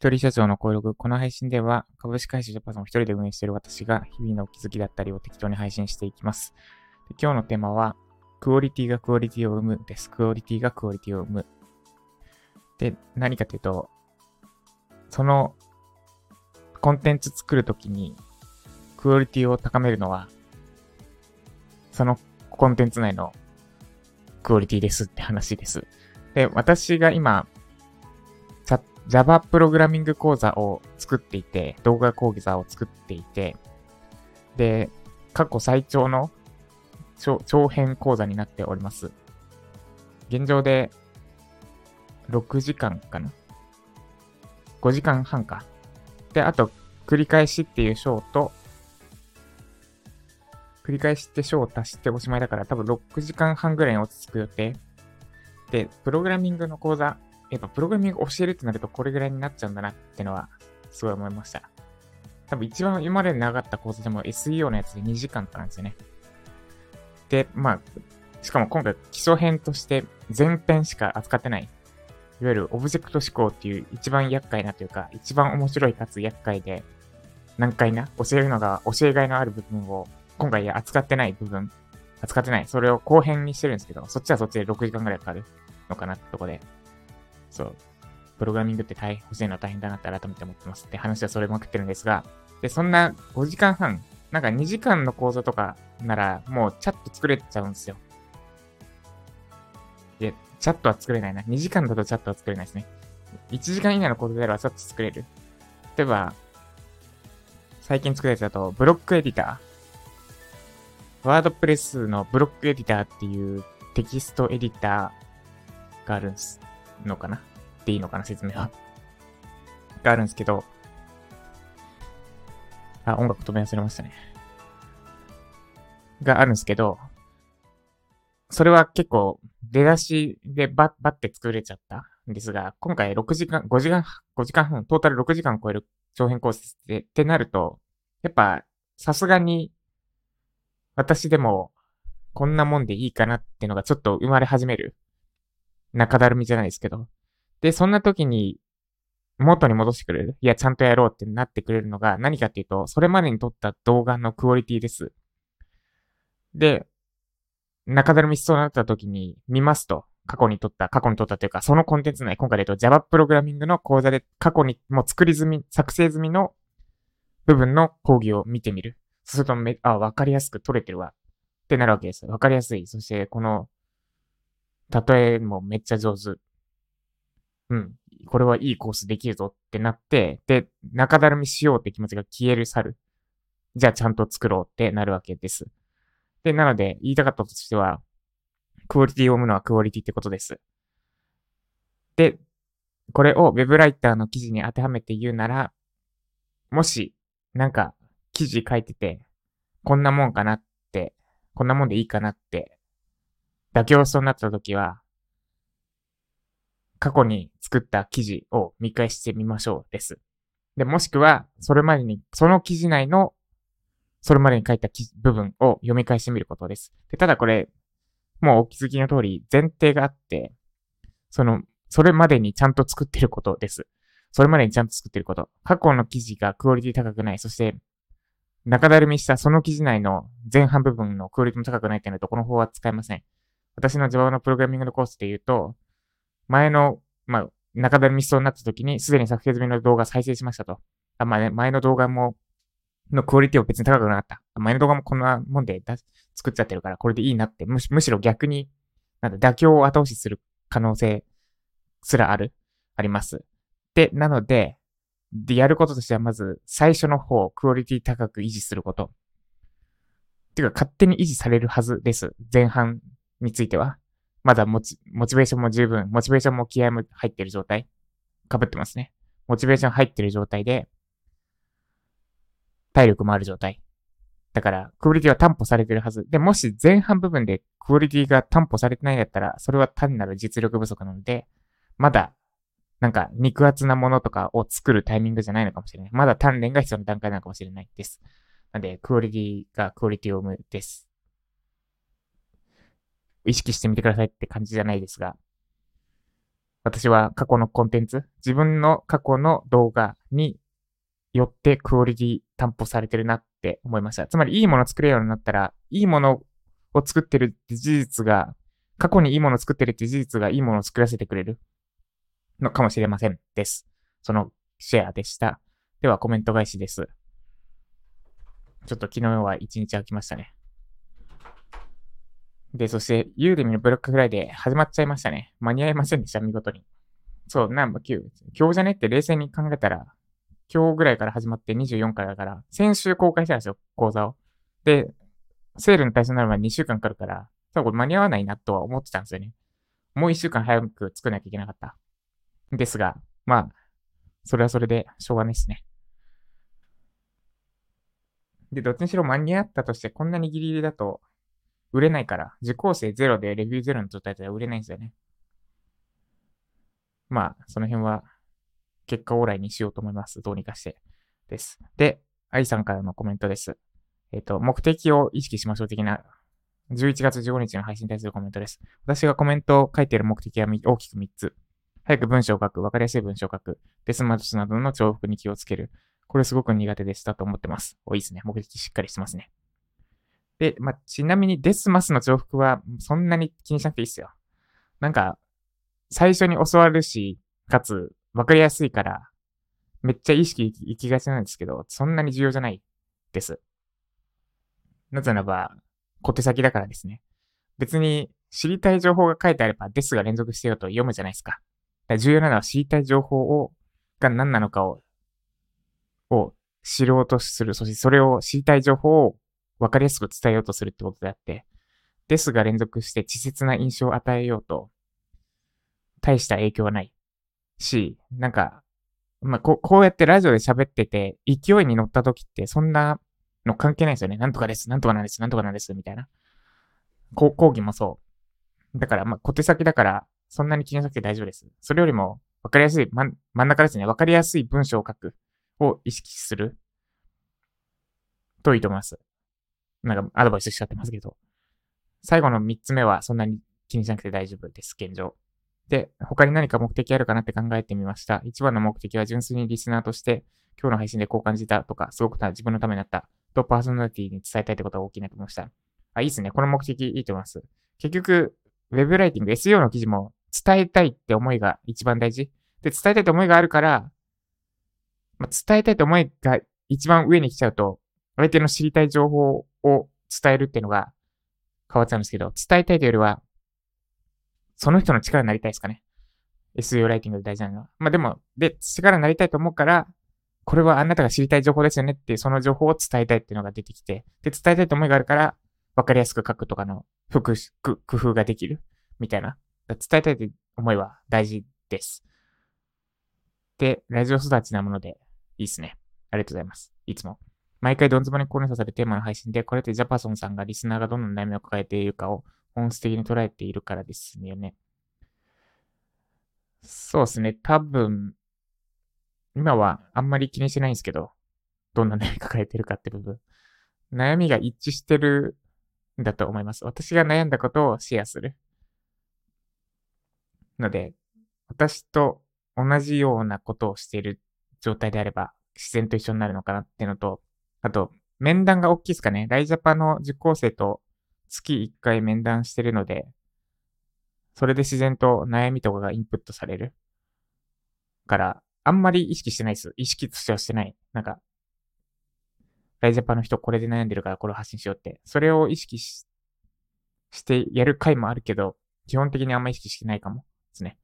一人社長の登録。この配信では、株式会社ジャパンを一人で運営している私が、日々の気づきだったりを適当に配信していきます。で今日のテーマは、クオリティがクオリティを生むです。クオリティがクオリティを生む。で、何かというと、その、コンテンツ作るときに、クオリティを高めるのは、そのコンテンツ内のクオリティですって話です。で、私が今、Java プログラミング講座を作っていて、動画講座を作っていて、で、過去最長の長編講座になっております。現状で6時間かな ?5 時間半か。で、あと、繰り返しっていう章と、繰り返しって章を足しておしまいだから多分6時間半ぐらいに落ち着く予定。で、プログラミングの講座、やっぱプログラミング教えるってなるとこれぐらいになっちゃうんだなってのは、すごい思いました。多分一番今まで長かった講座でも SEO のやつで2時間とかなんですよね。で、まあ、しかも今回基礎編として前編しか扱ってない。いわゆるオブジェクト思考っていう一番厄介なというか、一番面白いかつ厄介で難解な、教えるのが教えがいのある部分を今回扱ってない部分、扱ってない。それを後編にしてるんですけど、そっちはそっちで6時間ぐらいかかるのかなってとこで。そう。プログラミングって大変、教えるの大変だなって改めて思ってますって話はそれまくってるんですが、で、そんな5時間半、なんか2時間の講座とかならもうチャット作れちゃうんですよ。で、チャットは作れないな。2時間だとチャットは作れないですね。1時間以内の講座であればチャット作れる。例えば、最近作るやつだと、ブロックエディター。ワードプレスのブロックエディターっていうテキストエディターがあるんですのかな？でいいのかな？説明は。があるんですけど、あ、音楽止め忘れましたね。があるんですけど、それは結構出だしでバッ、バッて作れちゃったんですが、今回6時間、5時間、5時間半、トータル6時間超える長編コースで、ってなると、やっぱ、さすがに、私でも、こんなもんでいいかなってのがちょっと生まれ始める。中だるみじゃないですけど。で、そんな時に、元に戻してくれる？いや、ちゃんとやろうってなってくれるのが何かっていうと、それまでに撮った動画のクオリティです。で、中だるみしそうになった時に見ますと、過去に撮った、過去に撮ったというか、そのコンテンツ内、今回で言うと Java プログラミングの講座で過去にもう作り済み、作成済みの部分の講義を見てみる。そうするとめ、あ、わかりやすく撮れてるわ。ってなるわけです。わかりやすい。そして、この、例えもめっちゃ上手。うん。これはいいコースできるぞってなって、で、中だるみしようって気持ちが消える去る。じゃあちゃんと作ろうってなるわけです。で、なので、言いたかったとしては、クオリティを生むのはクオリティってことです。で、これを Web ライターの記事に当てはめて言うなら、もし、なんか、記事書いてて、こんなもんかなって、こんなもんでいいかなって、妥協しそうになった時は、過去に作った記事を見返してみましょうです。で、もしくは、それまでに、その記事内の、それまでに書いた部分を読み返してみることです。で、ただこれ、もうお気づきの通り、前提があって、その、それまでにちゃんと作ってることです。それまでにちゃんと作ってること。過去の記事がクオリティ高くない。そして、中だるみしたその記事内の前半部分のクオリティも高くないっていうのと、この方は使えません。私の Java のプログラミングのコースで言うと、前の、まあ、中だるみしそうになった時に、すでに作成済みの動画再生しましたと。あ、まあね、前の動画も、のクオリティは別に高くなかった。前の動画もこんなもんで作っちゃってるから、これでいいなって、むしむしろ逆に、なんだ、妥協を後押しする可能性すらある、あります。で、なので、で、やることとしてはまず、最初の方、クオリティ高く維持すること。ていうか、勝手に維持されるはずです。前半については。まだモチ、モチベーションも十分、モチベーションも気合も入ってる状態。被ってますね。モチベーション入ってる状態で、体力もある状態。だから、クオリティは担保されてるはず。で、もし前半部分でクオリティが担保されてないんだったら、それは単なる実力不足なので、まだ、なんか、肉厚なものとかを作るタイミングじゃないのかもしれない。まだ鍛錬が必要な段階なのかもしれないです。なんで、クオリティがクオリティを生むです。意識してみてくださいって感じじゃないですが。私は過去のコンテンツ、自分の過去の動画によってクオリティ担保されてるなって思いました。つまりいいもの作れるようになったら、いいものを作ってるって事実が、過去にいいものを作ってるって事実がいいものを作らせてくれるのかもしれません。です。そのシェアでした。ではコメント返しです。ちょっと昨日は一日空きましたね。で、そして、 Udemy のブラックフライデー始まっちゃいましたね。間に合いませんでした、見事に。そう、なんば9。今日じゃねって冷静に考えたら、今日ぐらいから始まって24からだから、先週公開したんですよ、講座を。で、セールの対象になるまで2週間かかるから、多分これ間に合わないなとは思ってたんですよね。もう1週間早く作らなきゃいけなかった。ですが、まあ、それはそれでしょうがないですね。で、どっちにしろ間に合ったとして、こんなにギリギリだと、売れないから、受講生ゼロでレビューゼロの状態では売れないんですよね。まあ、その辺は、結果オーライにしようと思います。どうにかして。です。で、愛さんからのコメントです。えっ、ー、と、目的を意識しましょう的な、11月15日の配信に対するコメントです。私がコメントを書いている目的は大きく3つ。早く文章を書く、わかりやすい文章を書く、デスマルチなどの重複に気をつける。これすごく苦手でしたと思ってます。お、いいですね。目的しっかりしてますね。で、まあ、ちなみにデスマスの重複はそんなに気にしなくていいっすよ。なんか、最初に教わるし、かつ、わかりやすいから、めっちゃ意識行きがちなんですけど、そんなに重要じゃないです。なぜならば、小手先だからですね。別に知りたい情報が書いてあれば、ですが連続してよと読むじゃないですか。か重要なのは知りたい情報を、が何なのかを、を知ろうとする。そしてそれを知りたい情報をわかりやすく伝えようとするってことであって、ですが連続して稚拙な印象を与えようと、大した影響はない。し、なんか、まあ、ここうやってラジオで喋ってて、勢いに乗った時ってそんなの関係ないですよね。なんとかです、なんとかなんです、なんとかなんです、みたいな。こ講義もそう。だから、まあ、小手先だから、そんなに気にしなくて大丈夫です。それよりも、わかりやすい、ま、真ん中ですね。わかりやすい文章を書くを意識するといいと思います。なんかアドバイスしちゃってますけど。最後の3つ目はそんなに気にしなくて大丈夫です、現状。で、他に何か目的あるかなって考えてみました。一番の目的は純粋にリスナーとして、今日の配信でこう感じたとか、すごく自分のためになったとパーソナリティに伝えたいってことが大きいなと思いました。あ、いいですね。この目的いいと思います。結局、ウェブライティング、SEO の記事も伝えたいって思いが一番大事。で、伝えたいって思いがあるから、まあ、伝えたいって思いが一番上に来ちゃうと、相手の知りたい情報を伝えるっていうのが変わっちゃうんですけど、伝えたいというよりは、その人の力になりたいですかね。SEO ライティングで大事なのは。まあでも、で、力になりたいと思うから、これはあなたが知りたい情報ですよねっていう、その情報を伝えたいっていうのが出てきて、で、伝えたいと思いがあるから、わかりやすく書くとかの復工夫ができる。みたいな。伝えたいという思いは大事です。で、ラジオ育ちなもので、いいっすね。ありがとうございます。いつも。毎回どんずばにコネさされテーマの配信で、これってジャパソンさんがリスナーがどんな悩みを抱えているかを本質的に捉えているからですよね。そうですね。多分、今はあんまり気にしてないんですけど、どんな悩み抱えてるかって部分。悩みが一致してるんだと思います。私が悩んだことをシェアする。ので、私と同じようなことをしている状態であれば、自然と一緒になるのかなっていうのと、あと、面談が大きいですかね。ライジャパの受講生と月1回面談してるので、それで自然と悩みとかがインプットされる。から、あんまり意識してないです。意識としてはしてない。なんか、ライジャパの人これで悩んでるからこれを発信しようって。それを意識ししてやる回もあるけど、基本的にあんま意識してないかもですね。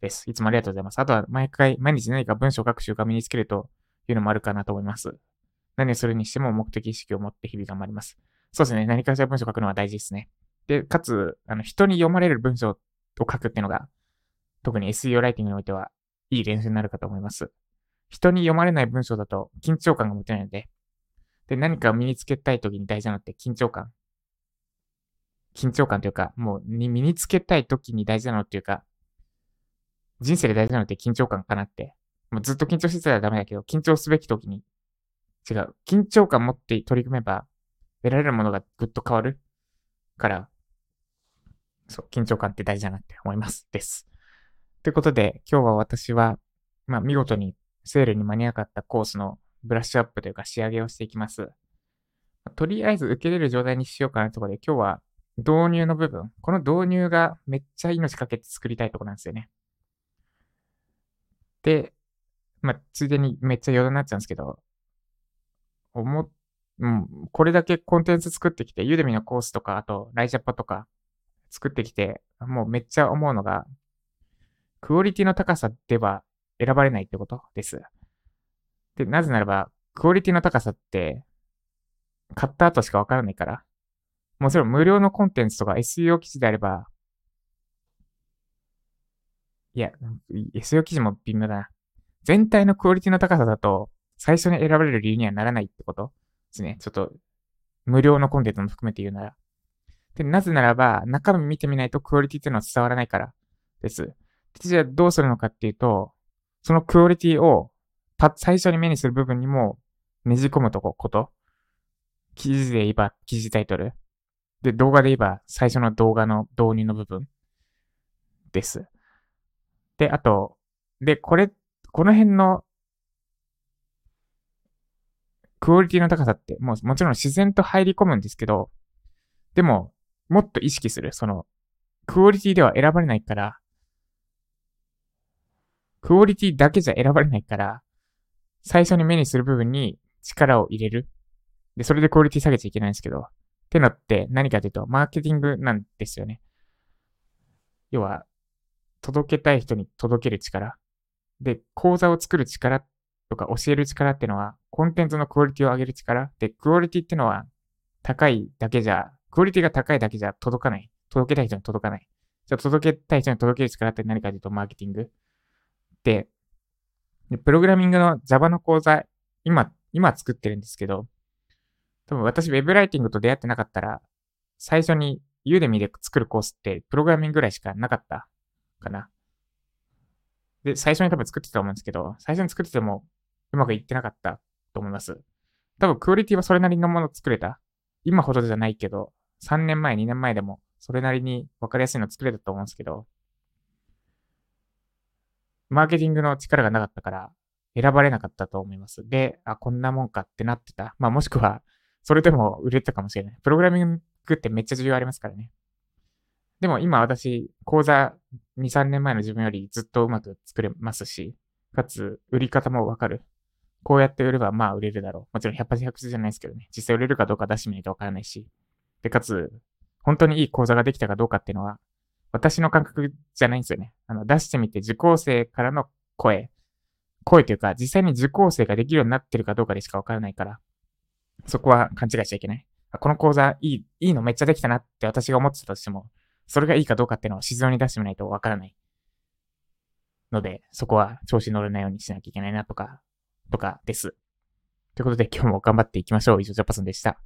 です。いつもありがとうございます。あとは毎回、毎日何か文章を書く習慣身につけるというのもあるかなと思います。何をするにしても目的意識を持って日々頑張ります。そうですね。何かしら文章を書くのは大事ですね。で、かつ、あの、人に読まれる文章を書くっていうのが、特に SEO ライティングにおいては、いい練習になるかと思います。人に読まれない文章だと緊張感が持てないので、で、何かを身につけたい時に大事なのって緊張感。緊張感というか、もう身につけたい時に大事なのっていうか、人生で大事なのって緊張感かなって。もうずっと緊張してたらダメだけど、緊張すべき時に違う。緊張感持って取り組めば、得られるものがぐっと変わるから、そう、緊張感って大事だなって思います。です。ということで、今日は私は、まあ、見事にセールに間に合わなかったコースのブラッシュアップというか仕上げをしていきます。とりあえず受けれる状態にしようかなところで、今日は導入の部分。この導入がめっちゃ命かけて作りたいところなんですよね。で、まあ、ついでにめっちゃ余談になっちゃうんですけど、思っ、うん、これだけコンテンツ作ってきて、ユーデミのコースとか、あと、ライジャパとか作ってきて、もうめっちゃ思うのが、クオリティの高さでは選ばれないってことです。で、なぜならば、クオリティの高さって、買った後しかわからないから。もちろん無料のコンテンツとか SEO 記事であれば、いや、SEO 記事も微妙だな。全体のクオリティの高さだと、最初に選ばれる理由にはならないってこと？ですね。ちょっと、無料のコンテンツも含めて言うなら。で、なぜならば、中身見てみないとクオリティっていうのは伝わらないからです。でじゃあどうするのかっていうと、そのクオリティを最初に目にする部分にもねじ込むとこ、こと。記事で言えば記事タイトル。で、動画で言えば最初の動画の導入の部分です。で、あと、で、これ、この辺のクオリティの高さって、もうもちろん自然と入り込むんですけど、でも、もっと意識する。その、クオリティでは選ばれないから、クオリティだけじゃ選ばれないから、最初に目にする部分に力を入れる。で、それでクオリティ下げちゃいけないんですけど、ってのって何かというと、マーケティングなんですよね。要は、届けたい人に届ける力。で、講座を作る力とか教える力っていうのは、コンテンツのクオリティを上げる力。で、クオリティってのは、高いだけじゃ、クオリティが高いだけじゃ届かない。届けたい人に届かない。じゃあ、届けたい人に届ける力って何かというと、マーケティング。で、プログラミングの Java の講座、今、今作ってるんですけど、多分私 Web ライティングと出会ってなかったら、最初に Udemy で作るコースってプログラミングぐらいしかなかったかな。で、最初に多分作ってたと思うんですけど、最初に作っててもうまくいってなかったと思います。多分クオリティはそれなりのもの作れた。今ほどじゃないけど、3年前、2年前でもそれなりに分かりやすいの作れたと思うんですけど、マーケティングの力がなかったから選ばれなかったと思います。で、あ、こんなもんかってなってた。まあもしくは、それでも売れたかもしれない。プログラミングってめっちゃ重要ありますからね。でも今私、講座2、3年前の自分よりずっとうまく作れますし、かつ、売り方もわかる。こうやって売ればまあ売れるだろう。もちろん100発100じゃないですけどね。実際売れるかどうか出してみないとわからないし。で、かつ、本当にいい講座ができたかどうかっていうのは、私の感覚じゃないんですよね。あの、出してみて受講生からの声。声というか、実際に受講生ができるようになってるかどうかでしかわからないから、そこは勘違いしちゃいけない。この講座いい、いいのめっちゃできたなって私が思ってたとしても、それがいいかどうかっていうのを静岡に出してみないとわからない。ので、そこは調子乗れないようにしなきゃいけないなとか、とかです。ということで今日も頑張っていきましょう。以上、ジャパさんでした。